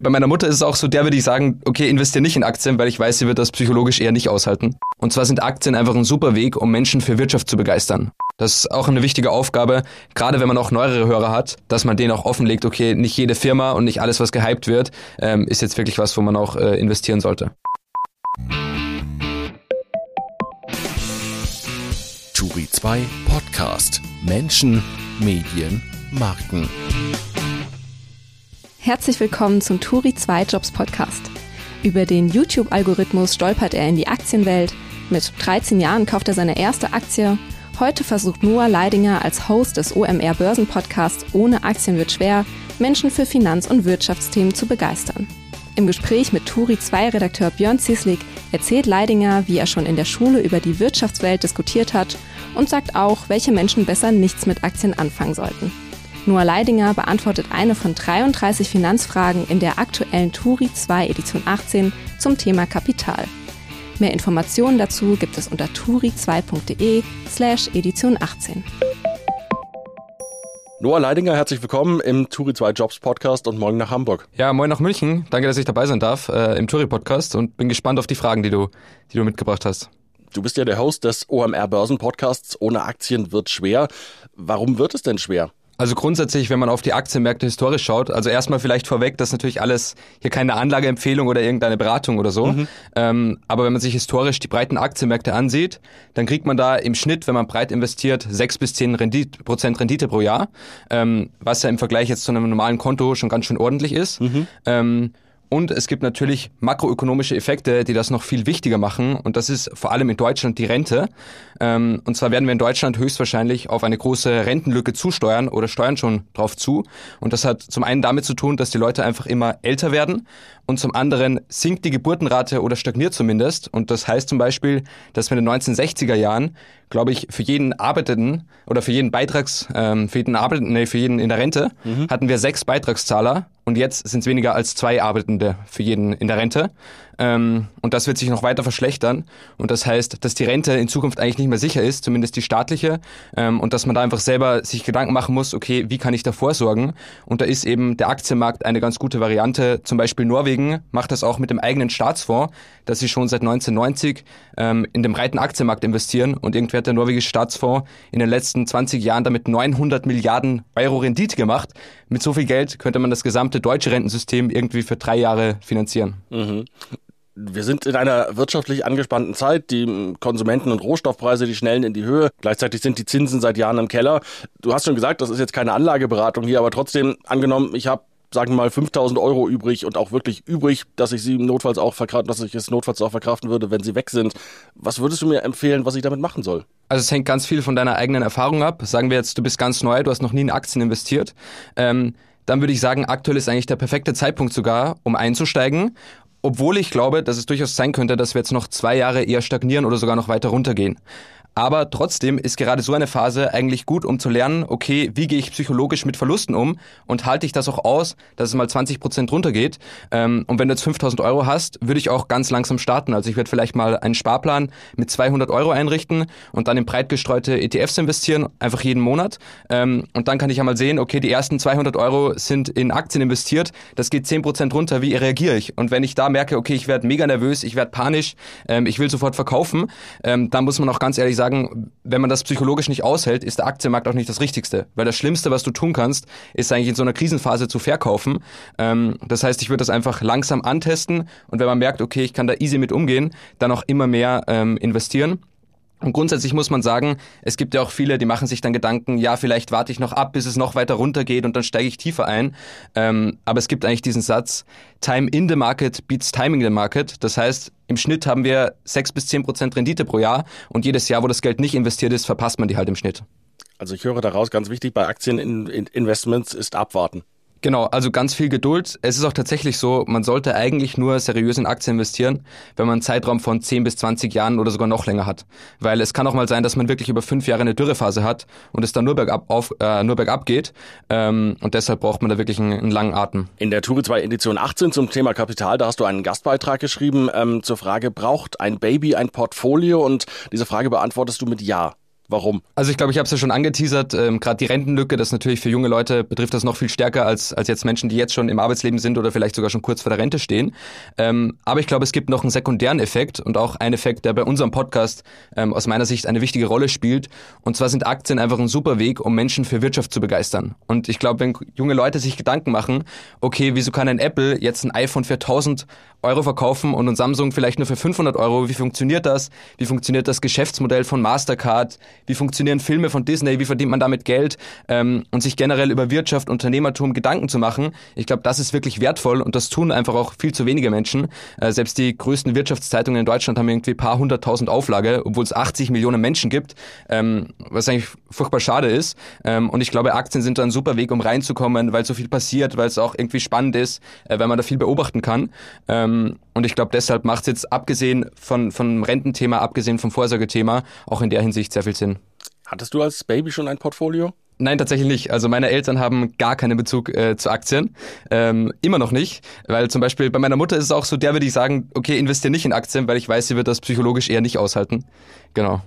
Bei meiner Mutter ist es auch so, der würde ich sagen, okay, investiere nicht in Aktien, weil ich weiß, sie wird das psychologisch eher nicht aushalten. Und zwar sind Aktien einfach ein super Weg, um Menschen für Wirtschaft zu begeistern. Das ist auch eine wichtige Aufgabe, gerade wenn man auch neuere Hörer hat, dass man denen auch offenlegt, okay, nicht jede Firma und nicht alles, was gehypt wird, ähm, ist jetzt wirklich was, wo man auch äh, investieren sollte. Turi 2 Podcast. Menschen, Medien, Marken. Herzlich willkommen zum Turi 2 Jobs Podcast. Über den YouTube-Algorithmus stolpert er in die Aktienwelt. Mit 13 Jahren kauft er seine erste Aktie. Heute versucht Noah Leidinger als Host des OMR Börsen-Podcasts Ohne Aktien wird schwer, Menschen für Finanz- und Wirtschaftsthemen zu begeistern. Im Gespräch mit Turi 2 Redakteur Björn Zieslik erzählt Leidinger, wie er schon in der Schule über die Wirtschaftswelt diskutiert hat und sagt auch, welche Menschen besser nichts mit Aktien anfangen sollten. Noah Leidinger beantwortet eine von 33 Finanzfragen in der aktuellen Turi 2 Edition 18 zum Thema Kapital. Mehr Informationen dazu gibt es unter turi2.de slash Edition 18. Noah Leidinger, herzlich willkommen im Turi 2 Jobs Podcast und morgen nach Hamburg. Ja, moin nach München. Danke, dass ich dabei sein darf äh, im Turi Podcast und bin gespannt auf die Fragen, die du, die du mitgebracht hast. Du bist ja der Host des OMR Börsen Podcasts. Ohne Aktien wird schwer. Warum wird es denn schwer? Also grundsätzlich, wenn man auf die Aktienmärkte historisch schaut, also erstmal vielleicht vorweg, das ist natürlich alles hier keine Anlageempfehlung oder irgendeine Beratung oder so. Mhm. Ähm, aber wenn man sich historisch die breiten Aktienmärkte ansieht, dann kriegt man da im Schnitt, wenn man breit investiert, sechs bis zehn Rendite, Prozent Rendite pro Jahr, ähm, was ja im Vergleich jetzt zu einem normalen Konto schon ganz schön ordentlich ist. Mhm. Ähm, und es gibt natürlich makroökonomische Effekte, die das noch viel wichtiger machen. Und das ist vor allem in Deutschland die Rente. Ähm, und zwar werden wir in Deutschland höchstwahrscheinlich auf eine große Rentenlücke zusteuern oder steuern schon drauf zu. Und das hat zum einen damit zu tun, dass die Leute einfach immer älter werden. Und zum anderen sinkt die Geburtenrate oder stagniert zumindest. Und das heißt zum Beispiel, dass wir in den 1960er Jahren glaube ich, für jeden Arbeitenden oder für jeden Beitrags, ähm, für jeden Arbeitenden, nee, für jeden in der Rente, mhm. hatten wir sechs Beitragszahler und jetzt sind es weniger als zwei Arbeitende für jeden in der Rente. Ähm, und das wird sich noch weiter verschlechtern. Und das heißt, dass die Rente in Zukunft eigentlich nicht mehr sicher ist, zumindest die staatliche. Ähm, und dass man da einfach selber sich Gedanken machen muss, okay, wie kann ich da vorsorgen? Und da ist eben der Aktienmarkt eine ganz gute Variante. Zum Beispiel Norwegen macht das auch mit dem eigenen Staatsfonds, dass sie schon seit 1990 ähm, in den breiten Aktienmarkt investieren. Und irgendwie hat der norwegische Staatsfonds in den letzten 20 Jahren damit 900 Milliarden Euro Rendite gemacht. Mit so viel Geld könnte man das gesamte deutsche Rentensystem irgendwie für drei Jahre finanzieren. Mhm wir sind in einer wirtschaftlich angespannten Zeit. Die Konsumenten- und Rohstoffpreise, die schnellen in die Höhe. Gleichzeitig sind die Zinsen seit Jahren im Keller. Du hast schon gesagt, das ist jetzt keine Anlageberatung hier, aber trotzdem angenommen, ich habe sagen wir mal 5000 Euro übrig und auch wirklich übrig, dass ich sie notfalls auch verkraften, dass ich es notfalls auch verkraften würde, wenn sie weg sind. Was würdest du mir empfehlen, was ich damit machen soll? Also es hängt ganz viel von deiner eigenen Erfahrung ab. Sagen wir jetzt, du bist ganz neu, du hast noch nie in Aktien investiert. Ähm, dann würde ich sagen, aktuell ist eigentlich der perfekte Zeitpunkt sogar, um einzusteigen obwohl ich glaube, dass es durchaus sein könnte, dass wir jetzt noch zwei Jahre eher stagnieren oder sogar noch weiter runtergehen. Aber trotzdem ist gerade so eine Phase eigentlich gut, um zu lernen, okay, wie gehe ich psychologisch mit Verlusten um und halte ich das auch aus, dass es mal 20 Prozent runtergeht. Ähm, und wenn du jetzt 5000 Euro hast, würde ich auch ganz langsam starten. Also ich werde vielleicht mal einen Sparplan mit 200 Euro einrichten und dann in breit gestreute ETFs investieren, einfach jeden Monat. Ähm, und dann kann ich ja mal sehen, okay, die ersten 200 Euro sind in Aktien investiert, das geht 10 Prozent runter, wie reagiere ich? Und wenn ich da merke, okay, ich werde mega nervös, ich werde panisch, ähm, ich will sofort verkaufen, dann muss man auch ganz ehrlich sagen, sagen, wenn man das psychologisch nicht aushält, ist der Aktienmarkt auch nicht das Richtigste. Weil das Schlimmste, was du tun kannst, ist eigentlich in so einer Krisenphase zu verkaufen. Ähm, das heißt, ich würde das einfach langsam antesten und wenn man merkt, okay, ich kann da easy mit umgehen, dann auch immer mehr ähm, investieren. Und grundsätzlich muss man sagen, es gibt ja auch viele, die machen sich dann Gedanken, ja, vielleicht warte ich noch ab, bis es noch weiter runtergeht und dann steige ich tiefer ein. Ähm, aber es gibt eigentlich diesen Satz, Time in the market beats timing the market. Das heißt, im Schnitt haben wir sechs bis zehn Prozent Rendite pro Jahr und jedes Jahr, wo das Geld nicht investiert ist, verpasst man die halt im Schnitt. Also ich höre daraus ganz wichtig, bei Aktieninvestments ist abwarten. Genau, also ganz viel Geduld. Es ist auch tatsächlich so, man sollte eigentlich nur seriös in Aktien investieren, wenn man einen Zeitraum von 10 bis 20 Jahren oder sogar noch länger hat. Weil es kann auch mal sein, dass man wirklich über fünf Jahre eine Dürrephase hat und es dann nur bergab, auf, äh, nur bergab geht. Ähm, und deshalb braucht man da wirklich einen, einen, langen Atem. In der Tour 2 Edition 18 zum Thema Kapital, da hast du einen Gastbeitrag geschrieben ähm, zur Frage, braucht ein Baby ein Portfolio? Und diese Frage beantwortest du mit Ja. Warum? Also ich glaube, ich habe es ja schon angeteasert, ähm, gerade die Rentenlücke, das natürlich für junge Leute betrifft das noch viel stärker als, als jetzt Menschen, die jetzt schon im Arbeitsleben sind oder vielleicht sogar schon kurz vor der Rente stehen. Ähm, aber ich glaube, es gibt noch einen sekundären Effekt und auch einen Effekt, der bei unserem Podcast ähm, aus meiner Sicht eine wichtige Rolle spielt. Und zwar sind Aktien einfach ein super Weg, um Menschen für Wirtschaft zu begeistern. Und ich glaube, wenn junge Leute sich Gedanken machen, okay, wieso kann ein Apple jetzt ein iPhone für 1000 Euro verkaufen und ein Samsung vielleicht nur für 500 Euro. Wie funktioniert das? Wie funktioniert das Geschäftsmodell von Mastercard? Wie funktionieren Filme von Disney? Wie verdient man damit Geld? Ähm, und sich generell über Wirtschaft, Unternehmertum Gedanken zu machen. Ich glaube, das ist wirklich wertvoll und das tun einfach auch viel zu wenige Menschen. Äh, selbst die größten Wirtschaftszeitungen in Deutschland haben irgendwie paar hunderttausend Auflage, obwohl es 80 Millionen Menschen gibt, ähm, was eigentlich furchtbar schade ist. Ähm, und ich glaube, Aktien sind da ein super Weg, um reinzukommen, weil so viel passiert, weil es auch irgendwie spannend ist, äh, weil man da viel beobachten kann. Ähm, und ich glaube, deshalb macht es jetzt abgesehen von, vom Rententhema, abgesehen vom Vorsorgethema, auch in der Hinsicht sehr viel Sinn. Hattest du als Baby schon ein Portfolio? Nein, tatsächlich nicht. Also meine Eltern haben gar keinen Bezug äh, zu Aktien. Ähm, immer noch nicht. Weil zum Beispiel bei meiner Mutter ist es auch so, der würde ich sagen, okay, investiere nicht in Aktien, weil ich weiß, sie wird das psychologisch eher nicht aushalten. Genau.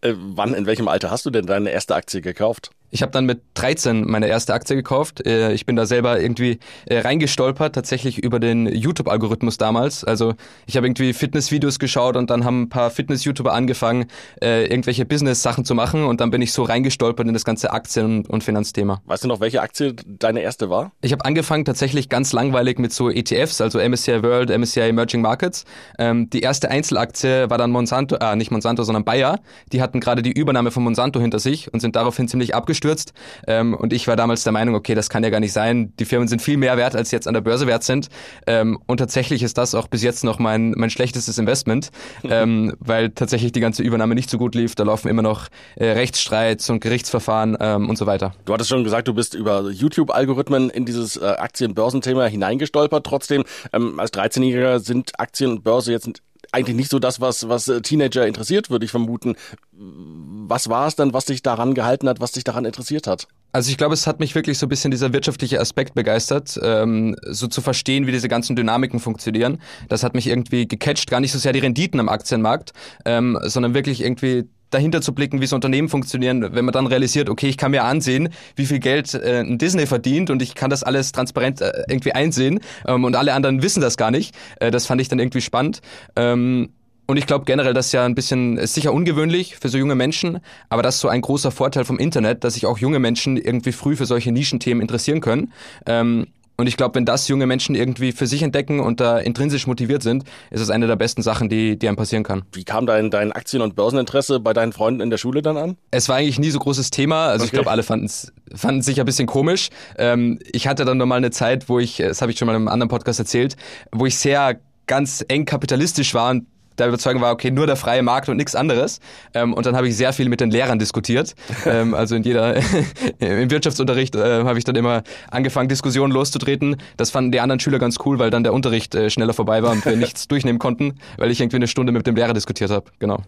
Äh, wann, in welchem Alter hast du denn deine erste Aktie gekauft? Ich habe dann mit 13 meine erste Aktie gekauft. Äh, ich bin da selber irgendwie äh, reingestolpert, tatsächlich über den YouTube-Algorithmus damals. Also ich habe irgendwie Fitnessvideos geschaut und dann haben ein paar Fitness-YouTuber angefangen, äh, irgendwelche Business-Sachen zu machen und dann bin ich so reingestolpert in das ganze Aktien- und Finanzthema. Weißt du noch, welche Aktie deine erste war? Ich habe angefangen tatsächlich ganz langweilig mit so ETFs, also MSCI World, MSCI Emerging Markets. Ähm, die erste Einzelaktie war dann Monsanto, äh, nicht Monsanto, sondern Bayer. Die hatten gerade die Übernahme von Monsanto hinter sich und sind daraufhin ziemlich abgestürzt abgestürzt. Ähm, und ich war damals der Meinung, okay, das kann ja gar nicht sein. Die Firmen sind viel mehr wert, als jetzt an der Börse wert sind. Ähm, und tatsächlich ist das auch bis jetzt noch mein, mein schlechtestes Investment, ähm, weil tatsächlich die ganze Übernahme nicht so gut lief. Da laufen immer noch äh, Rechtsstreits und Gerichtsverfahren ähm, und so weiter. Du hattest schon gesagt, du bist über YouTube-Algorithmen in dieses äh, Aktien-Börsenthema hineingestolpert. Trotzdem, ähm, als 13-Jähriger sind Aktien und Börse jetzt eigentlich nicht so das, was, was äh, Teenager interessiert, würde ich vermuten. Was war es dann, was dich daran gehalten hat, was dich daran interessiert hat? Also ich glaube, es hat mich wirklich so ein bisschen dieser wirtschaftliche Aspekt begeistert, ähm, so zu verstehen, wie diese ganzen Dynamiken funktionieren. Das hat mich irgendwie gecatcht, gar nicht so sehr die Renditen am Aktienmarkt, ähm, sondern wirklich irgendwie dahinter zu blicken, wie so Unternehmen funktionieren, wenn man dann realisiert, okay, ich kann mir ansehen, wie viel Geld äh, ein Disney verdient und ich kann das alles transparent äh, irgendwie einsehen ähm, und alle anderen wissen das gar nicht. Äh, das fand ich dann irgendwie spannend. Ähm, und ich glaube generell, das ist ja ein bisschen, ist sicher ungewöhnlich für so junge Menschen, aber das ist so ein großer Vorteil vom Internet, dass sich auch junge Menschen irgendwie früh für solche Nischenthemen interessieren können. Ähm, und ich glaube, wenn das junge Menschen irgendwie für sich entdecken und da intrinsisch motiviert sind, ist es eine der besten Sachen, die, die einem passieren kann. Wie kam dein, dein Aktien- und Börseninteresse bei deinen Freunden in der Schule dann an? Es war eigentlich nie so großes Thema. Also okay. ich glaube, alle fanden es fanden sich ein bisschen komisch. Ähm, ich hatte dann nochmal eine Zeit, wo ich, das habe ich schon mal in einem anderen Podcast erzählt, wo ich sehr ganz eng kapitalistisch war und der Überzeugung war, okay, nur der freie Markt und nichts anderes. Ähm, und dann habe ich sehr viel mit den Lehrern diskutiert. ähm, also in jeder, im Wirtschaftsunterricht äh, habe ich dann immer angefangen, Diskussionen loszutreten. Das fanden die anderen Schüler ganz cool, weil dann der Unterricht äh, schneller vorbei war und wir nichts durchnehmen konnten, weil ich irgendwie eine Stunde mit dem Lehrer diskutiert habe. Genau.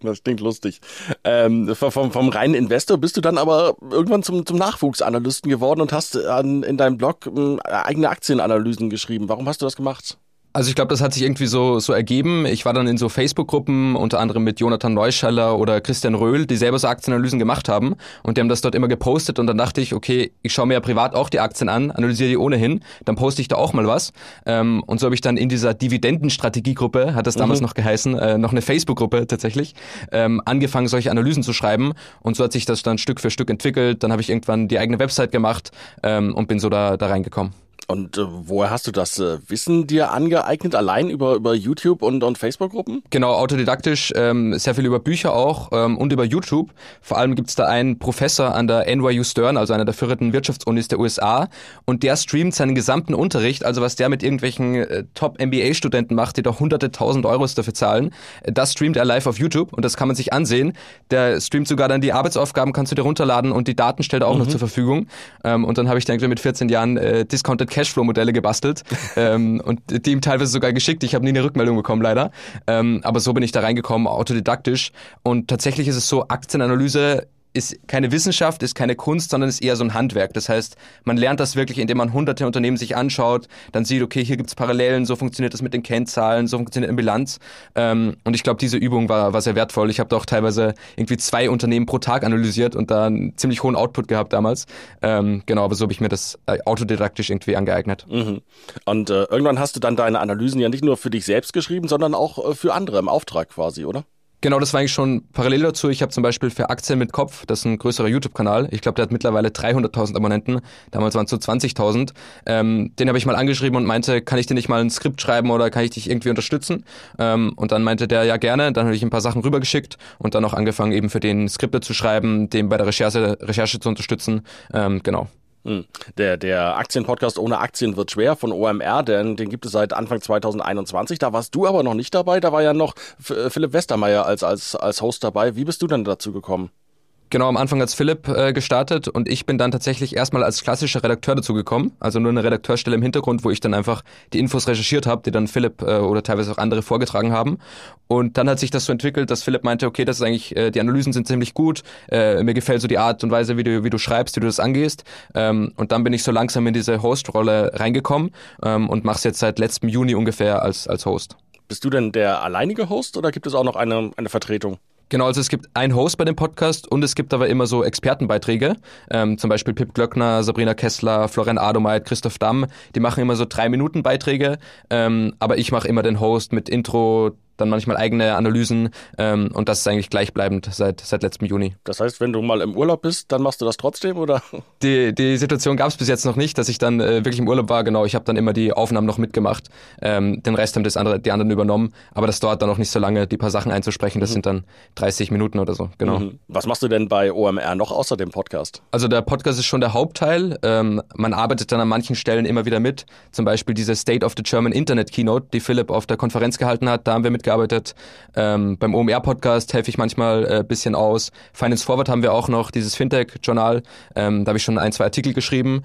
Das klingt lustig. Ähm, vom, vom reinen Investor bist du dann aber irgendwann zum, zum Nachwuchsanalysten geworden und hast an, in deinem Blog äh, eigene Aktienanalysen geschrieben. Warum hast du das gemacht? Also ich glaube, das hat sich irgendwie so, so ergeben. Ich war dann in so Facebook-Gruppen, unter anderem mit Jonathan Neuschaller oder Christian Röhl, die selber so Aktienanalysen gemacht haben. Und die haben das dort immer gepostet. Und dann dachte ich, okay, ich schaue mir ja privat auch die Aktien an, analysiere die ohnehin, dann poste ich da auch mal was. Ähm, und so habe ich dann in dieser Dividendenstrategiegruppe, hat das damals mhm. noch geheißen, äh, noch eine Facebook-Gruppe tatsächlich, ähm, angefangen, solche Analysen zu schreiben. Und so hat sich das dann Stück für Stück entwickelt. Dann habe ich irgendwann die eigene Website gemacht ähm, und bin so da, da reingekommen. Und äh, woher hast du das äh, Wissen dir angeeignet? Allein über, über YouTube und, und Facebook-Gruppen? Genau, autodidaktisch, ähm, sehr viel über Bücher auch ähm, und über YouTube. Vor allem gibt's da einen Professor an der NYU Stern, also einer der führenden Wirtschaftsunis der USA. Und der streamt seinen gesamten Unterricht, also was der mit irgendwelchen äh, Top-MBA-Studenten macht, die doch hunderte tausend Euros dafür zahlen. Äh, das streamt er live auf YouTube und das kann man sich ansehen. Der streamt sogar dann die Arbeitsaufgaben, kannst du dir runterladen und die Daten stellt er auch mhm. noch zur Verfügung. Ähm, und dann habe ich dann mit 14 Jahren äh, Discounted Cash Cashflow-Modelle gebastelt ähm, und die ihm teilweise sogar geschickt. Ich habe nie eine Rückmeldung bekommen, leider. Ähm, aber so bin ich da reingekommen, autodidaktisch. Und tatsächlich ist es so, Aktienanalyse ist keine Wissenschaft, ist keine Kunst, sondern ist eher so ein Handwerk. Das heißt, man lernt das wirklich, indem man hunderte Unternehmen sich anschaut, dann sieht, okay, hier gibt's Parallelen, so funktioniert das mit den Kennzahlen, so funktioniert eine Bilanz. Ähm, und ich glaube, diese Übung war, war sehr wertvoll. Ich habe da auch teilweise irgendwie zwei Unternehmen pro Tag analysiert und da einen ziemlich hohen Output gehabt damals. Ähm, genau, aber so habe ich mir das äh, autodidaktisch irgendwie angeeignet. Mhm. Und äh, irgendwann hast du dann deine Analysen ja nicht nur für dich selbst geschrieben, sondern auch äh, für andere im Auftrag quasi, oder? Genau, das war eigentlich schon parallel dazu. Ich habe zum Beispiel für Aktien mit Kopf, das ist ein größerer YouTube-Kanal. Ich glaube, der hat mittlerweile 300.000 Abonnenten. Damals waren es so 20.000. Ähm, den habe ich mal angeschrieben und meinte, kann ich dir nicht mal ein Skript schreiben oder kann ich dich irgendwie unterstützen? Ähm, und dann meinte der, ja gerne. Dann habe ich ein paar Sachen rübergeschickt und dann auch angefangen, eben für den Skripte zu schreiben, den bei der Recherche, Recherche zu unterstützen. Ähm, genau. Hm. Der, der Aktienpodcast ohne Aktien wird schwer von OMR, denn den gibt es seit Anfang 2021. Da warst du aber noch nicht dabei. Da war ja noch Philipp Westermeier als, als, als Host dabei. Wie bist du dann dazu gekommen? Genau, am Anfang als Philipp äh, gestartet und ich bin dann tatsächlich erstmal als klassischer Redakteur dazu gekommen. Also nur eine Redakteurstelle im Hintergrund, wo ich dann einfach die Infos recherchiert habe, die dann Philipp äh, oder teilweise auch andere vorgetragen haben. Und dann hat sich das so entwickelt, dass Philipp meinte, okay, das ist eigentlich, äh, die Analysen sind ziemlich gut, äh, mir gefällt so die Art und Weise, wie du, wie du schreibst, wie du das angehst. Ähm, und dann bin ich so langsam in diese Host-Rolle reingekommen ähm, und mach's jetzt seit letztem Juni ungefähr als, als Host. Bist du denn der alleinige Host oder gibt es auch noch eine, eine Vertretung? Genau, also es gibt einen Host bei dem Podcast und es gibt aber immer so Expertenbeiträge. Ähm, zum Beispiel Pip Glöckner, Sabrina Kessler, Florian Adomeit, Christoph Damm. Die machen immer so drei Minuten Beiträge. Ähm, aber ich mache immer den Host mit Intro, dann manchmal eigene Analysen ähm, und das ist eigentlich gleichbleibend seit, seit letztem Juni. Das heißt, wenn du mal im Urlaub bist, dann machst du das trotzdem oder? Die, die Situation gab es bis jetzt noch nicht, dass ich dann äh, wirklich im Urlaub war. Genau, ich habe dann immer die Aufnahmen noch mitgemacht. Ähm, den Rest haben das andere, die anderen übernommen, aber das dauert dann auch nicht so lange, die paar Sachen einzusprechen. Das mhm. sind dann 30 Minuten oder so. Genau. Mhm. Was machst du denn bei OMR noch außer dem Podcast? Also der Podcast ist schon der Hauptteil. Ähm, man arbeitet dann an manchen Stellen immer wieder mit. Zum Beispiel diese State of the German Internet Keynote, die Philipp auf der Konferenz gehalten hat. Da haben wir mitgearbeitet. Ähm, beim OMR-Podcast helfe ich manchmal ein äh, bisschen aus. Finance Forward haben wir auch noch, dieses Fintech-Journal. Ähm, da habe ich schon ein, zwei Artikel geschrieben.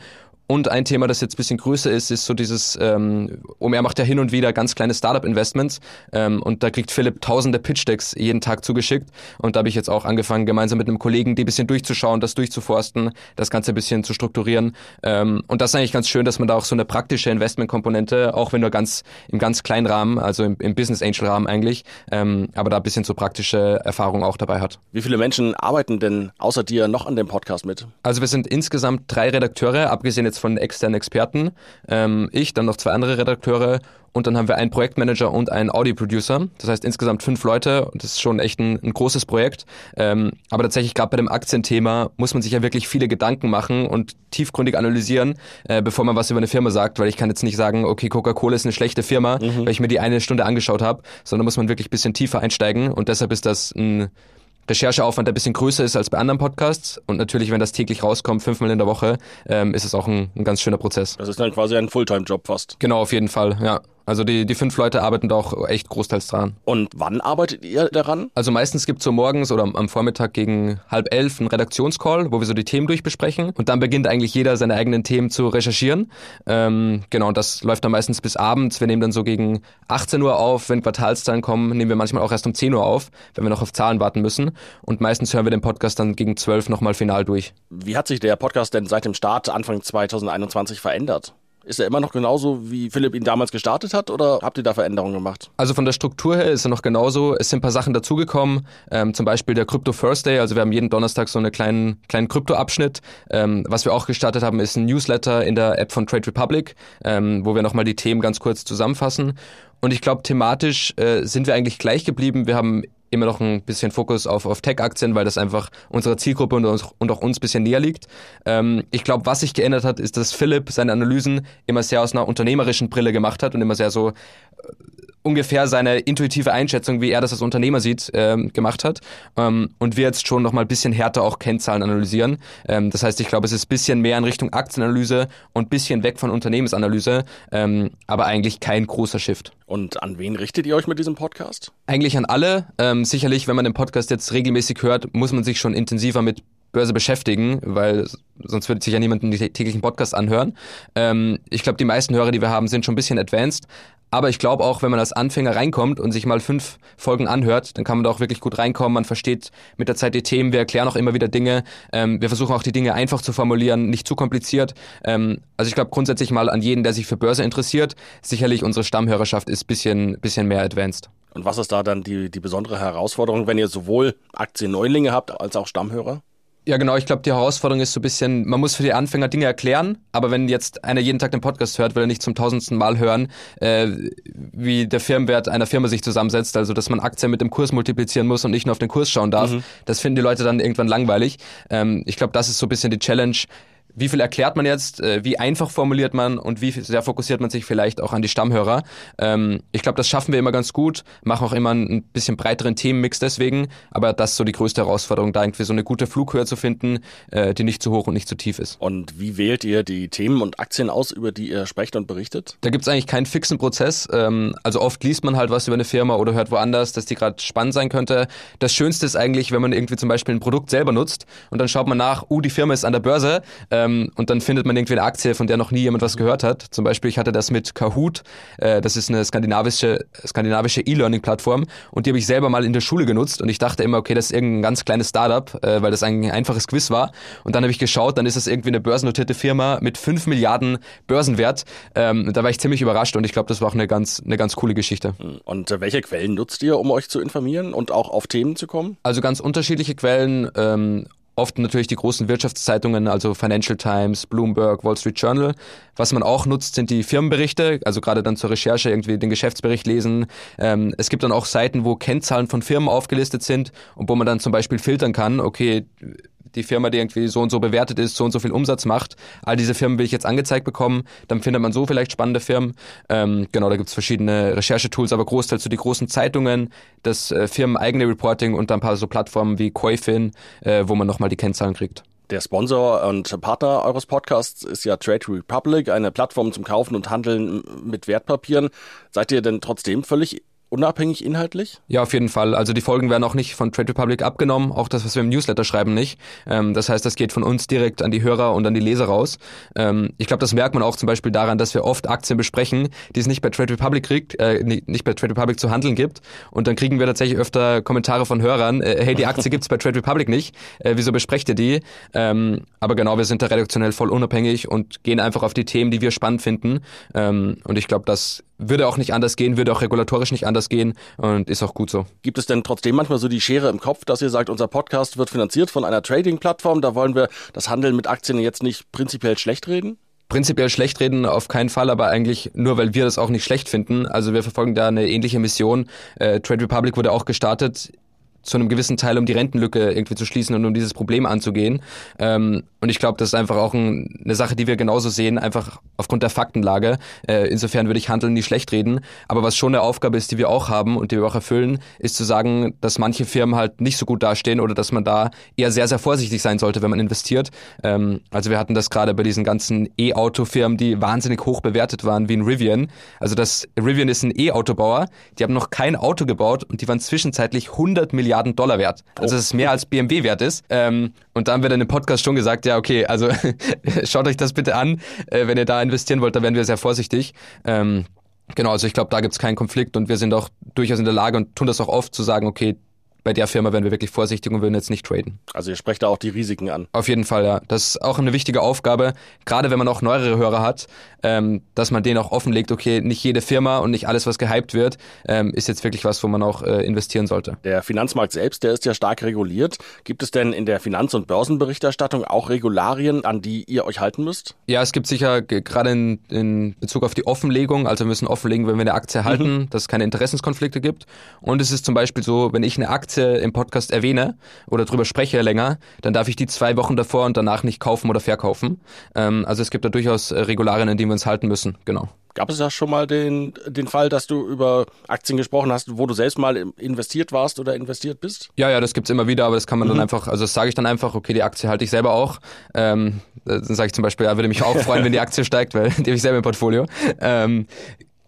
Und ein Thema, das jetzt ein bisschen größer ist, ist so dieses, ähm, OMR macht ja hin und wieder ganz kleine Startup-Investments ähm, und da kriegt Philipp tausende Pitch-Decks jeden Tag zugeschickt und da habe ich jetzt auch angefangen, gemeinsam mit einem Kollegen die bisschen durchzuschauen, das durchzuforsten, das Ganze ein bisschen zu strukturieren ähm, und das ist eigentlich ganz schön, dass man da auch so eine praktische Investment-Komponente, auch wenn nur ganz im ganz kleinen Rahmen, also im, im Business-Angel-Rahmen eigentlich, ähm, aber da ein bisschen so praktische Erfahrung auch dabei hat. Wie viele Menschen arbeiten denn außer dir noch an dem Podcast mit? Also wir sind insgesamt drei Redakteure, abgesehen jetzt von externen Experten. Ähm, ich, dann noch zwei andere Redakteure und dann haben wir einen Projektmanager und einen Audio-Producer. Das heißt insgesamt fünf Leute und das ist schon echt ein, ein großes Projekt. Ähm, aber tatsächlich gerade bei dem Aktienthema muss man sich ja wirklich viele Gedanken machen und tiefgründig analysieren, äh, bevor man was über eine Firma sagt, weil ich kann jetzt nicht sagen, okay, Coca-Cola ist eine schlechte Firma, mhm. weil ich mir die eine Stunde angeschaut habe, sondern muss man wirklich ein bisschen tiefer einsteigen und deshalb ist das ein Rechercheaufwand ein bisschen größer ist als bei anderen Podcasts. Und natürlich, wenn das täglich rauskommt, fünfmal in der Woche, ähm, ist es auch ein, ein ganz schöner Prozess. Das ist dann quasi ein Fulltime-Job fast. Genau, auf jeden Fall, ja. Also die, die fünf Leute arbeiten da auch echt großteils dran. Und wann arbeitet ihr daran? Also meistens gibt's so morgens oder am Vormittag gegen halb elf einen Redaktionscall, wo wir so die Themen durchbesprechen. Und dann beginnt eigentlich jeder seine eigenen Themen zu recherchieren. Ähm, genau, und das läuft dann meistens bis abends. Wir nehmen dann so gegen 18 Uhr auf. Wenn Quartalszahlen kommen, nehmen wir manchmal auch erst um 10 Uhr auf, wenn wir noch auf Zahlen warten müssen. Und meistens hören wir den Podcast dann gegen 12 nochmal final durch. Wie hat sich der Podcast denn seit dem Start Anfang 2021 verändert? Ist er immer noch genauso, wie Philipp ihn damals gestartet hat oder habt ihr da Veränderungen gemacht? Also von der Struktur her ist er noch genauso. Es sind ein paar Sachen dazugekommen, ähm, zum Beispiel der Crypto First Day. Also wir haben jeden Donnerstag so einen kleinen, kleinen Krypto-Abschnitt. Ähm, was wir auch gestartet haben, ist ein Newsletter in der App von Trade Republic, ähm, wo wir nochmal die Themen ganz kurz zusammenfassen. Und ich glaube, thematisch äh, sind wir eigentlich gleich geblieben. Wir haben immer noch ein bisschen Fokus auf, auf Tech-Aktien, weil das einfach unserer Zielgruppe und, uns, und auch uns ein bisschen näher liegt. Ähm, ich glaube, was sich geändert hat, ist, dass Philipp seine Analysen immer sehr aus einer unternehmerischen Brille gemacht hat und immer sehr so äh, ungefähr seine intuitive Einschätzung, wie er das als Unternehmer sieht, ähm, gemacht hat. Ähm, und wir jetzt schon noch mal ein bisschen härter auch Kennzahlen analysieren. Ähm, das heißt, ich glaube, es ist ein bisschen mehr in Richtung Aktienanalyse und ein bisschen weg von Unternehmensanalyse, ähm, aber eigentlich kein großer Shift. Und an wen richtet ihr euch mit diesem Podcast? Eigentlich an alle. Ähm, sicherlich, wenn man den Podcast jetzt regelmäßig hört, muss man sich schon intensiver mit Börse beschäftigen, weil sonst würde sich ja niemand den täglichen Podcast anhören. Ähm, ich glaube, die meisten Hörer, die wir haben, sind schon ein bisschen advanced, Aber ich glaube auch, wenn man als Anfänger reinkommt und sich mal fünf Folgen anhört, dann kann man da auch wirklich gut reinkommen. Man versteht mit der Zeit die Themen. Wir erklären auch immer wieder Dinge. Ähm, wir versuchen auch die Dinge einfach zu formulieren, nicht zu kompliziert. Ähm, also ich glaube grundsätzlich mal an jeden, der sich für Börse interessiert. Sicherlich unsere Stammhörerschaft ist bisschen, bisschen mehr advanced. Und was ist da dann die, die besondere Herausforderung, wenn ihr sowohl Aktienneulinge habt als auch Stammhörer? Ja, genau. Ich glaube, die Herausforderung ist so ein bisschen, man muss für die Anfänger Dinge erklären, aber wenn jetzt einer jeden Tag den Podcast hört, will er nicht zum tausendsten Mal hören, äh, wie der Firmenwert einer Firma sich zusammensetzt, also dass man Aktien mit dem Kurs multiplizieren muss und nicht nur auf den Kurs schauen darf. Mhm. Das finden die Leute dann irgendwann langweilig. Ähm, ich glaube, das ist so ein bisschen die Challenge wie viel erklärt man jetzt, äh, wie einfach formuliert man und wie sehr fokussiert man sich vielleicht auch an die Stammhörer. Ähm, ich glaube, das schaffen wir immer ganz gut, machen auch immer einen bisschen breiteren Themenmix deswegen, aber das ist so die größte Herausforderung, da irgendwie so eine gute Flughöhe zu finden, äh, die nicht zu hoch und nicht zu tief ist. Und wie wählt ihr die Themen und Aktien aus, über die ihr sprecht und berichtet? Da gibt's eigentlich keinen fixen Prozess. Ähm, also oft liest man halt was über eine Firma oder hört woanders, dass die gerade spannend sein könnte. Das Schönste ist eigentlich, wenn man irgendwie zum Beispiel ein Produkt selber nutzt und dann schaut man nach, uh, die Firma ist an der Börse, ähm, und dann findet man irgendwie eine Aktie, von der noch nie jemand was gehört hat. Zum Beispiel, ich hatte das mit Kahoot, äh, das ist eine skandinavische skandinavische E-Learning-Plattform und die habe ich selber mal in der Schule genutzt und ich dachte immer, okay, das ist irgendein ganz kleines Startup, äh, weil das ein einfaches Quiz war. Und dann habe ich geschaut, dann ist das irgendwie eine börsennotierte Firma mit 5 Milliarden Börsenwert. Ähm, da war ich ziemlich überrascht und ich glaube, das war auch eine ganz, eine ganz coole Geschichte. Und äh, welche Quellen nutzt ihr, um euch zu informieren und auch auf Themen zu kommen? Also ganz unterschiedliche Quellen. Ähm, oft natürlich die großen Wirtschaftszeitungen, also Financial Times, Bloomberg, Wall Street Journal. Was man auch nutzt, sind die Firmenberichte, also gerade dann zur Recherche irgendwie den Geschäftsbericht lesen. Ähm, es gibt dann auch Seiten, wo Kennzahlen von Firmen aufgelistet sind und wo man dann zum Beispiel filtern kann, okay, die Firma, die irgendwie so und so bewertet ist, so und so viel Umsatz macht. All diese Firmen will ich jetzt angezeigt bekommen. Dann findet man so vielleicht spannende Firmen. Ähm, genau, da gibt's verschiedene Recherchetools, aber großteils so die großen Zeitungen, das äh, firmeneigene Reporting und dann ein paar so Plattformen wie Coifin, äh, wo man nochmal die Kennzahlen kriegt. Der Sponsor und Partner eures Podcasts ist ja Trade Republic, eine Plattform zum Kaufen und Handeln mit Wertpapieren. Seid ihr denn trotzdem völlig unabhängig inhaltlich? Ja, auf jeden Fall. Also die Folgen werden auch nicht von Trade Republic abgenommen, auch das, was wir im Newsletter schreiben, nicht. Ähm, das heißt, das geht von uns direkt an die Hörer und an die Leser raus. Ähm, ich glaube, das merkt man auch zum Beispiel daran, dass wir oft Aktien besprechen, die es nicht bei Trade Republic kriegt, äh, nicht bei Trade Republic zu handeln gibt. Und dann kriegen wir tatsächlich öfter Kommentare von Hörern, äh, hey, die Aktie gibt's bei Trade Republic nicht, äh, wieso besprecht ihr die? Ähm, aber genau, wir sind da redaktionell voll unabhängig und gehen einfach auf die Themen, die wir spannend finden. Ähm, und ich glaube, das würde auch nicht anders gehen, würde auch regulatorisch nicht anders gehen und ist auch gut so. Gibt es denn trotzdem manchmal so die Schere im Kopf, dass ihr sagt, unser Podcast wird finanziert von einer Trading-Plattform, da wollen wir das Handeln mit Aktien jetzt nicht prinzipiell schlecht reden? Prinzipiell schlecht reden auf keinen Fall, aber eigentlich nur, weil wir das auch nicht schlecht finden. Also wir verfolgen da eine ähnliche Mission. Äh, Trade Republic wurde auch gestartet zu einem gewissen Teil, um die Rentenlücke irgendwie zu schließen und um dieses Problem anzugehen. Ähm, und ich glaube, das ist einfach auch ein, eine Sache, die wir genauso sehen, einfach aufgrund der Faktenlage. Äh, insofern würde ich Handeln nicht schlecht reden. Aber was schon eine Aufgabe ist, die wir auch haben und die wir auch erfüllen, ist zu sagen, dass manche Firmen halt nicht so gut dastehen oder dass man da eher sehr, sehr vorsichtig sein sollte, wenn man investiert. Ähm, also wir hatten das gerade bei diesen ganzen E-Auto-Firmen, die wahnsinnig hoch bewertet waren, wie in Rivian. Also das Rivian ist ein E-Autobauer, die haben noch kein Auto gebaut und die waren zwischenzeitlich 100 Milliarden Dollar wert. Also das ist mehr als BMW wert ist. Ähm, und da haben wir dann im Podcast schon gesagt, ja, okay, also schaut euch das bitte an. Äh, wenn ihr da investieren wollt, da werden wir sehr vorsichtig. Ähm, genau, also ich glaube, da gibt es keinen Konflikt und wir sind auch durchaus in der Lage und tun das auch oft zu sagen, okay, bei der Firma wären wir wirklich vorsichtig und würden jetzt nicht traden. Also ihr sprecht da auch die Risiken an. Auf jeden Fall, ja. Das ist auch eine wichtige Aufgabe, gerade wenn man auch neuere Hörer hat, ähm, dass man denen auch offenlegt, okay, nicht jede Firma und nicht alles, was gehypt wird, ähm, ist jetzt wirklich was, wo man auch äh, investieren sollte. Der Finanzmarkt selbst, der ist ja stark reguliert. Gibt es denn in der Finanz- und Börsenberichterstattung auch Regularien, an die ihr euch halten müsst? Ja, es gibt sicher gerade in, in Bezug auf die Offenlegung, also wir müssen offenlegen, wenn wir eine Aktie halten, mhm. dass es keine Interessenskonflikte gibt. Und es ist zum Beispiel so, wenn ich eine Aktie im Podcast erwähne oder drüber spreche länger, dann darf ich die zwei Wochen davor und danach nicht kaufen oder verkaufen. Ähm, also es gibt da durchaus äh, Regularien, an die wir uns halten müssen, genau. Gab es ja schon mal den, den Fall, dass du über Aktien gesprochen hast, wo du selbst mal investiert warst oder investiert bist? Ja, ja, das gibt's immer wieder, aber das kann man mhm. dann einfach, also das sage ich dann einfach, okay, die Aktie halte ich selber auch. Ähm, dann sage ich zum Beispiel, ja, würde mich auch freuen, wenn die Aktie steigt, weil die habe ich selber im Portfolio. Ähm,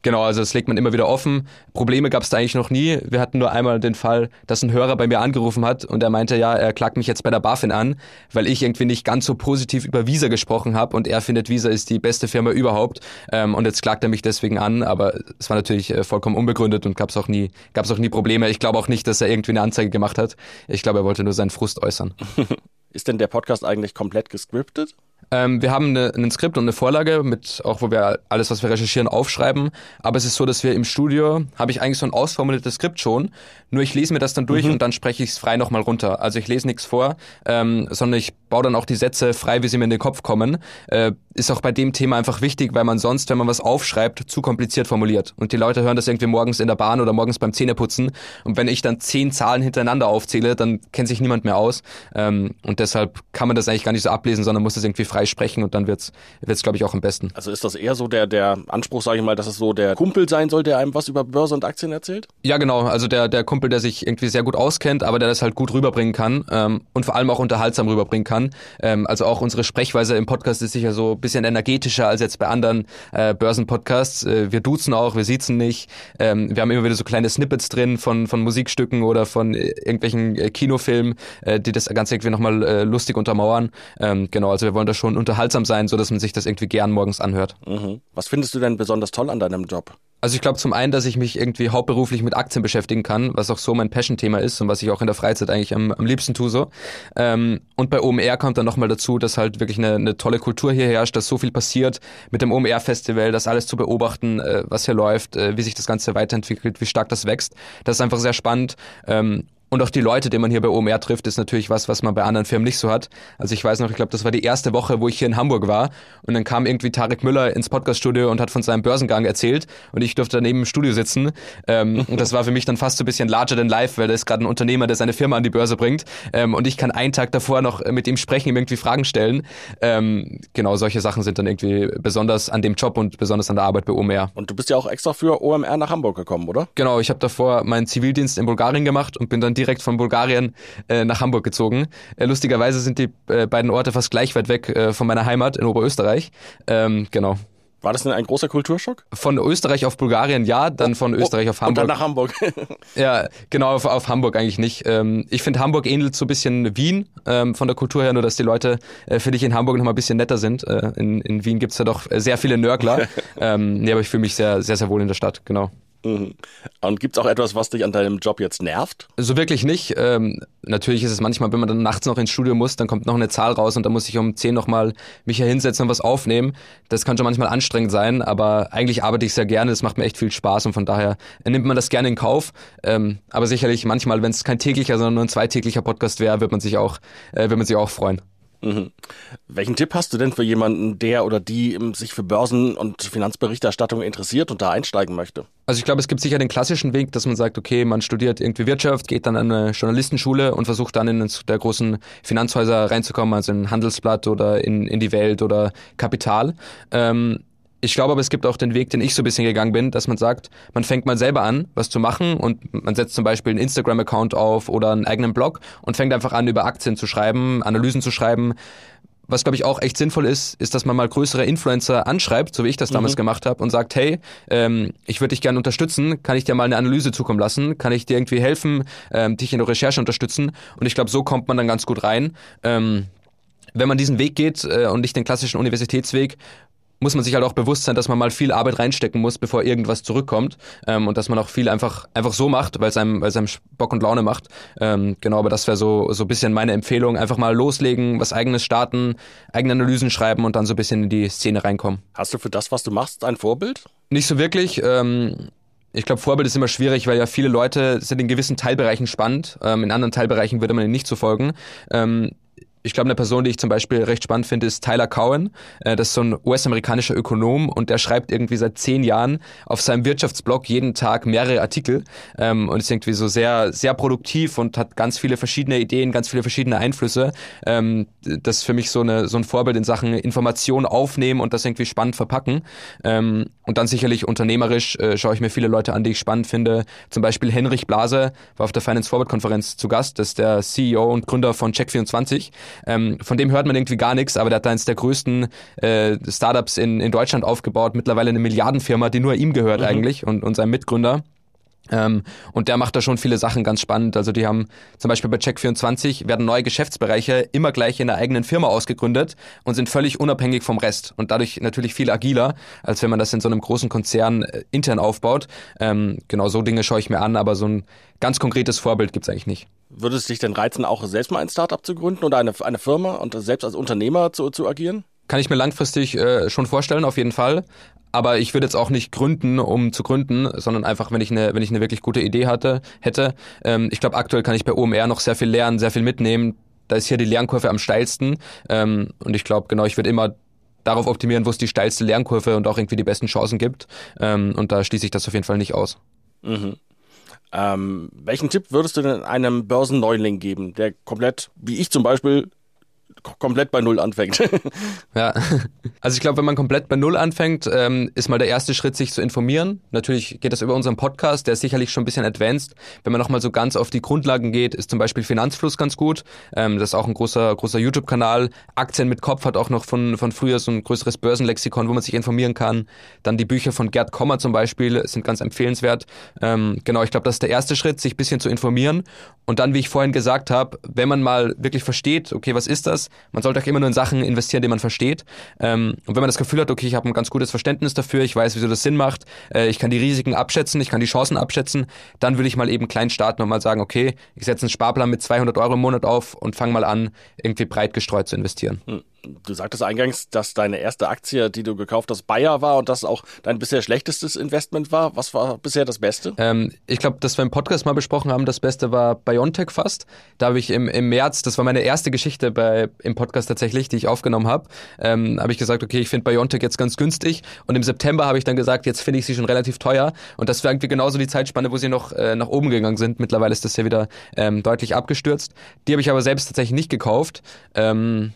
Genau, also das legt man immer wieder offen. Probleme gab es da eigentlich noch nie. Wir hatten nur einmal den Fall, dass ein Hörer bei mir angerufen hat und er meinte, ja, er klagt mich jetzt bei der BaFin an, weil ich irgendwie nicht ganz so positiv über Visa gesprochen habe und er findet, Visa ist die beste Firma überhaupt ähm, und jetzt klagt er mich deswegen an, aber es war natürlich äh, vollkommen unbegründet und gab es auch nie, gab es auch nie Probleme. Ich glaube auch nicht, dass er irgendwie eine Anzeige gemacht hat. Ich glaube, er wollte nur seinen Frust äußern. ist denn der Podcast eigentlich komplett gescriptet? Ähm, wir haben eine, ein Skript und eine Vorlage mit, auch wo wir alles, was wir recherchieren, aufschreiben. Aber es ist so, dass wir im Studio, habe ich eigentlich so ein ausformuliertes Skript schon. Nur ich lese mir das dann durch mhm. und dann spreche ich es frei nochmal runter. Also ich lese nichts vor, ähm, sondern ich baue dann auch die Sätze frei, wie sie mir in den Kopf kommen. Äh, ist auch bei dem Thema einfach wichtig, weil man sonst, wenn man was aufschreibt, zu kompliziert formuliert. Und die Leute hören das irgendwie morgens in der Bahn oder morgens beim Zähneputzen. Und wenn ich dann zehn Zahlen hintereinander aufzähle, dann kennt sich niemand mehr aus. Ähm, und deshalb kann man das eigentlich gar nicht so ablesen, sondern muss das irgendwie frei sprechen und dann wird's, wird's glaube ich, auch am besten. Also ist das eher so der, der Anspruch, sage ich mal, dass es so der Kumpel sein soll, der einem was über Börse und Aktien erzählt? Ja, genau. Also der, der Kumpel, der sich irgendwie sehr gut auskennt, aber der das halt gut rüberbringen kann ähm, und vor allem auch unterhaltsam rüberbringen kann. Ähm, also auch unsere Sprechweise im Podcast ist sicher so ein bisschen energetischer als jetzt bei anderen äh, Börsenpodcasts. Äh, wir duzen auch, wir siezen nicht. Ähm, wir haben immer wieder so kleine Snippets drin von, von Musikstücken oder von äh, irgendwelchen äh, Kinofilmen, äh, die das Ganze irgendwie nochmal äh, lustig untermauern. Ähm, genau, also wir wollen da schon unterhaltsam sein, so dass man sich das irgendwie gern morgens anhört. Mhm. Was findest du denn besonders toll an deinem Job? Also ich glaube zum einen, dass ich mich irgendwie hauptberuflich mit Aktien beschäftigen kann, was auch so mein Passion-Thema ist und was ich auch in der Freizeit eigentlich am, am liebsten tue so. Ähm, und bei OMR kommt dann nochmal dazu, dass halt wirklich eine, eine tolle Kultur hier herrscht, dass so viel passiert mit dem OMR-Festival, das alles zu beobachten, äh, was hier läuft, äh, wie sich das Ganze weiterentwickelt, wie stark das wächst. Das ist einfach sehr spannend. Ähm, und auch die Leute, die man hier bei OMR trifft, ist natürlich was, was man bei anderen Firmen nicht so hat. Also ich weiß noch, ich glaube, das war die erste Woche, wo ich hier in Hamburg war. Und dann kam irgendwie Tarek Müller ins Podcaststudio und hat von seinem Börsengang erzählt. Und ich durfte daneben im Studio sitzen. Ähm, und das war für mich dann fast so ein bisschen larger than life, weil da ist gerade ein Unternehmer, der seine Firma an die Börse bringt. Ähm, und ich kann einen Tag davor noch mit ihm sprechen, ihm irgendwie Fragen stellen. Ähm, genau, solche Sachen sind dann irgendwie besonders an dem Job und besonders an der Arbeit bei OMR. Und du bist ja auch extra für OMR nach Hamburg gekommen, oder? Genau, ich habe davor meinen Zivildienst in Bulgarien gemacht und bin dann direkt von Bulgarien äh, nach Hamburg gezogen. Äh, lustigerweise sind die äh, beiden Orte fast gleich weit weg äh, von meiner Heimat in Oberösterreich. Ähm, genau. War das denn ein großer Kulturschock? Von Österreich auf Bulgarien ja, dann von oh, Österreich auf Hamburg. Und dann nach Hamburg. ja, genau, auf, auf Hamburg eigentlich nicht. Ähm, ich finde, Hamburg ähnelt so ein bisschen Wien ähm, von der Kultur her, nur dass die Leute, äh, finde ich, in Hamburg noch mal ein bisschen netter sind. Äh, in, in Wien gibt's ja doch sehr viele Nörgler. ähm, nee, aber ich fühle mich sehr, sehr, sehr wohl in der Stadt, genau. Mhm. Und gibt's auch etwas, was dich an deinem Job jetzt nervt? So wirklich nicht. Ähm, natürlich ist es manchmal, wenn man dann nachts noch ins Studio muss, dann kommt noch eine Zahl raus und dann muss ich um 10 nochmal mich hier hinsetzen und was aufnehmen. Das kann schon manchmal anstrengend sein, aber eigentlich arbeite ich sehr gerne. Das macht mir echt viel Spaß und von daher nimmt man das gerne in Kauf. Ähm, aber sicherlich manchmal, wenn es kein täglicher, sondern nur ein zweitäglicher Podcast wäre, wird äh, wird man sich auch freuen. Mhm. Welchen Tipp hast du denn für jemanden, der oder die sich für Börsen- und Finanzberichterstattung interessiert und da einsteigen möchte? Also ich glaube, es gibt sicher den klassischen Weg, dass man sagt, okay, man studiert irgendwie Wirtschaft, geht dann an eine Journalistenschule und versucht dann in der großen Finanzhäuser reinzukommen, also in Handelsblatt oder in, in die Welt oder Kapital. Ähm, ich glaube aber, es gibt auch den Weg, den ich so ein bisschen gegangen bin, dass man sagt, man fängt mal selber an, was zu machen und man setzt zum Beispiel einen Instagram-Account auf oder einen eigenen Blog und fängt einfach an, über Aktien zu schreiben, Analysen zu schreiben. Was, glaube ich, auch echt sinnvoll ist, ist, dass man mal größere Influencer anschreibt, so wie ich das damals mhm. gemacht habe, und sagt, hey, ähm, ich würde dich gerne unterstützen, kann ich dir mal eine Analyse zukommen lassen, kann ich dir irgendwie helfen, ähm, dich in der Recherche unterstützen. Und ich glaube, so kommt man dann ganz gut rein. Ähm, wenn man diesen Weg geht äh, und nicht den klassischen Universitätsweg, muss man sich halt auch bewusst sein, dass man mal viel Arbeit reinstecken muss, bevor irgendwas zurückkommt ähm, und dass man auch viel einfach einfach so macht, weil es einem, einem Bock und Laune macht. Ähm, genau, aber das wäre so so ein bisschen meine Empfehlung: einfach mal loslegen, was eigenes starten, eigene Analysen schreiben und dann so ein bisschen in die Szene reinkommen. Hast du für das, was du machst, ein Vorbild? Nicht so wirklich. Ähm, ich glaube, Vorbild ist immer schwierig, weil ja viele Leute sind in gewissen Teilbereichen spannend, ähm, in anderen Teilbereichen würde man ihnen nicht so folgen. Ähm, ich glaube, eine Person, die ich zum Beispiel recht spannend finde, ist Tyler Cowen. Äh, das ist so ein US-amerikanischer Ökonom und der schreibt irgendwie seit zehn Jahren auf seinem Wirtschaftsblog jeden Tag mehrere Artikel ähm, und ist irgendwie so sehr, sehr produktiv und hat ganz viele verschiedene Ideen, ganz viele verschiedene Einflüsse. Ähm, das ist für mich so, eine, so ein Vorbild in Sachen Information aufnehmen und das irgendwie spannend verpacken. Ähm, und dann sicherlich unternehmerisch äh, schaue ich mir viele Leute an, die ich spannend finde. Zum Beispiel Henrich Blase war auf der Finance Forward Konferenz zu Gast. Das ist der CEO und Gründer von Check24. Ähm, von dem hört man irgendwie gar nichts, aber der hat eines der größten äh, Startups in, in Deutschland aufgebaut, mittlerweile eine Milliardenfirma, die nur ihm gehört mhm. eigentlich und, und seinem Mitgründer. Ähm, und der macht da schon viele Sachen ganz spannend. Also die haben zum Beispiel bei Check24 werden neue Geschäftsbereiche immer gleich in der eigenen Firma ausgegründet und sind völlig unabhängig vom Rest und dadurch natürlich viel agiler, als wenn man das in so einem großen Konzern äh, intern aufbaut. Ähm, genau so Dinge schaue ich mir an, aber so ein ganz konkretes Vorbild gibt's eigentlich nicht. Würde es dich denn reizen, auch selbst mal ein Startup zu gründen oder eine, eine Firma und selbst als Unternehmer zu, zu agieren? Kann ich mir langfristig äh, schon vorstellen, auf jeden Fall. Aber ich würde jetzt auch nicht gründen, um zu gründen, sondern einfach, wenn ich eine, wenn ich eine wirklich gute Idee hatte, hätte. Ähm, ich glaube, aktuell kann ich bei OMR noch sehr viel lernen, sehr viel mitnehmen. Da ist hier die Lernkurve am steilsten. Ähm, und ich glaube, genau, ich würde immer darauf optimieren, wo es die steilste Lernkurve und auch irgendwie die besten Chancen gibt. Ähm, und da schließe ich das auf jeden Fall nicht aus. Mhm. Ähm, welchen Tipp würdest du denn einem Börsenneuling geben, der komplett, wie ich zum Beispiel, komplett bei Null anfängt. ja, also ich glaube, wenn man komplett bei Null anfängt, ähm, ist mal der erste Schritt, sich zu informieren. Natürlich geht das über unseren Podcast, der ist sicherlich schon ein bisschen advanced. Wenn man nochmal so ganz auf die Grundlagen geht, ist zum Beispiel Finanzfluss ganz gut. Ähm, das ist auch ein großer, großer YouTube-Kanal. Aktien mit Kopf hat auch noch von, von früher so ein größeres Börsenlexikon, wo man sich informieren kann. Dann die Bücher von Gerd Kommer zum Beispiel sind ganz empfehlenswert. Ähm, genau, ich glaube, das ist der erste Schritt, sich ein bisschen zu informieren. Und dann, wie ich vorhin gesagt habe, wenn man mal wirklich versteht, okay, was ist das? Man sollte auch immer nur in Sachen investieren, die man versteht. Ähm, und wenn man das Gefühl hat, okay, ich habe ein ganz gutes Verständnis dafür, ich weiß, wieso das Sinn macht, äh, ich kann die Risiken abschätzen, ich kann die Chancen abschätzen, dann würde ich mal eben klein starten und mal sagen, okay, ich setze einen Sparplan mit 200 Euro im Monat auf und fange mal an, irgendwie breit gestreut zu investieren. Hm. Du sagtest eingangs, dass deine erste Aktie, die du gekauft hast, Bayer war und das auch dein bisher schlechtestes Investment war. Was war bisher das Beste? Ähm, ich glaube, dass wir im Podcast mal besprochen haben, das Beste war Biontech fast. Da habe ich im, im März, das war meine erste Geschichte bei, im Podcast tatsächlich, die ich aufgenommen habe, ähm, habe ich gesagt, okay, ich finde Biontech jetzt ganz günstig. Und im September habe ich dann gesagt, jetzt finde ich sie schon relativ teuer. Und das war irgendwie genauso die Zeitspanne, wo sie noch äh, nach oben gegangen sind. Mittlerweile ist das ja wieder ähm, deutlich abgestürzt. Die habe ich aber selbst tatsächlich nicht gekauft. Ähm,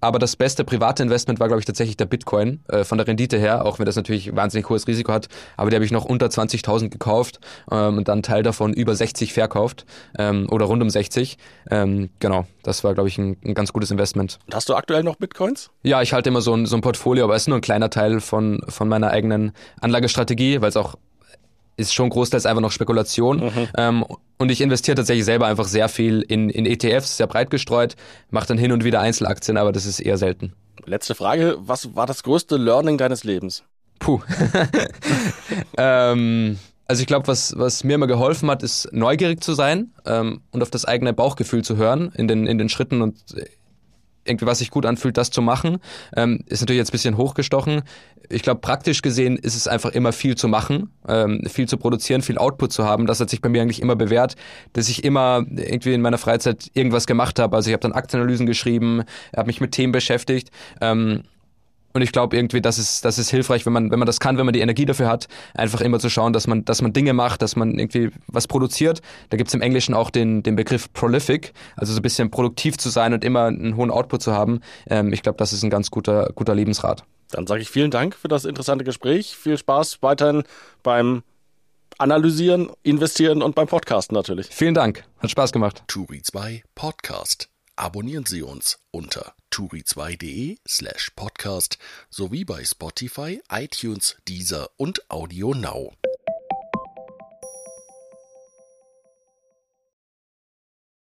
aber das beste private Investment war, glaube ich, tatsächlich der Bitcoin äh, von der Rendite her, auch wenn das natürlich wahnsinnig hohes Risiko hat. Aber die habe ich noch unter 20.000 gekauft ähm, und dann Teil davon über 60 verkauft ähm, oder rund um 60. Ähm, genau, das war, glaube ich, ein, ein, ganz gutes Investment. Und hast du aktuell noch Bitcoins? Ja, ich halte immer so ein, so ein Portfolio, aber es ist nur ein kleiner Teil von, von meiner eigenen Anlagestrategie, weil es auch ist schon großteils einfach noch Spekulation. Mhm. Ähm, und ich investiere tatsächlich selber einfach sehr viel in, in ETFs, sehr breit gestreut, mache dann hin und wieder Einzelaktien, aber das ist eher selten. Letzte Frage, was war das größte Learning deines Lebens? Puh. ähm, also ich glaube, was, was mir immer geholfen hat, ist neugierig zu sein ähm, und auf das eigene Bauchgefühl zu hören in den, in den Schritten und irgendwie was sich gut anfühlt, das zu machen. Ähm, ist natürlich jetzt ein bisschen hochgestochen. Ich glaube, praktisch gesehen ist es einfach immer viel zu machen, ähm, viel zu produzieren, viel Output zu haben. Das hat sich bei mir eigentlich immer bewährt, dass ich immer irgendwie in meiner Freizeit irgendwas gemacht habe. Also ich habe dann Aktienanalysen geschrieben, habe mich mit Themen beschäftigt. Ähm, und ich glaube irgendwie, das ist, das ist hilfreich, wenn man, wenn man das kann, wenn man die Energie dafür hat, einfach immer zu schauen, dass man, dass man Dinge macht, dass man irgendwie was produziert. Da gibt's im Englischen auch den, den Begriff prolific, also so ein bisschen produktiv zu sein und immer einen hohen Output zu haben. Ähm, ich glaube, das ist ein ganz guter, guter Lebensrat. Dann sage ich vielen Dank für das interessante Gespräch. Viel Spaß weiterhin beim Analysieren, Investieren und beim Podcasten natürlich. Vielen Dank. Hat Spaß gemacht. Turi 2 Podcast. Abonnieren Sie uns unter turi2.de slash podcast sowie bei Spotify, iTunes, Deezer und Audio Now.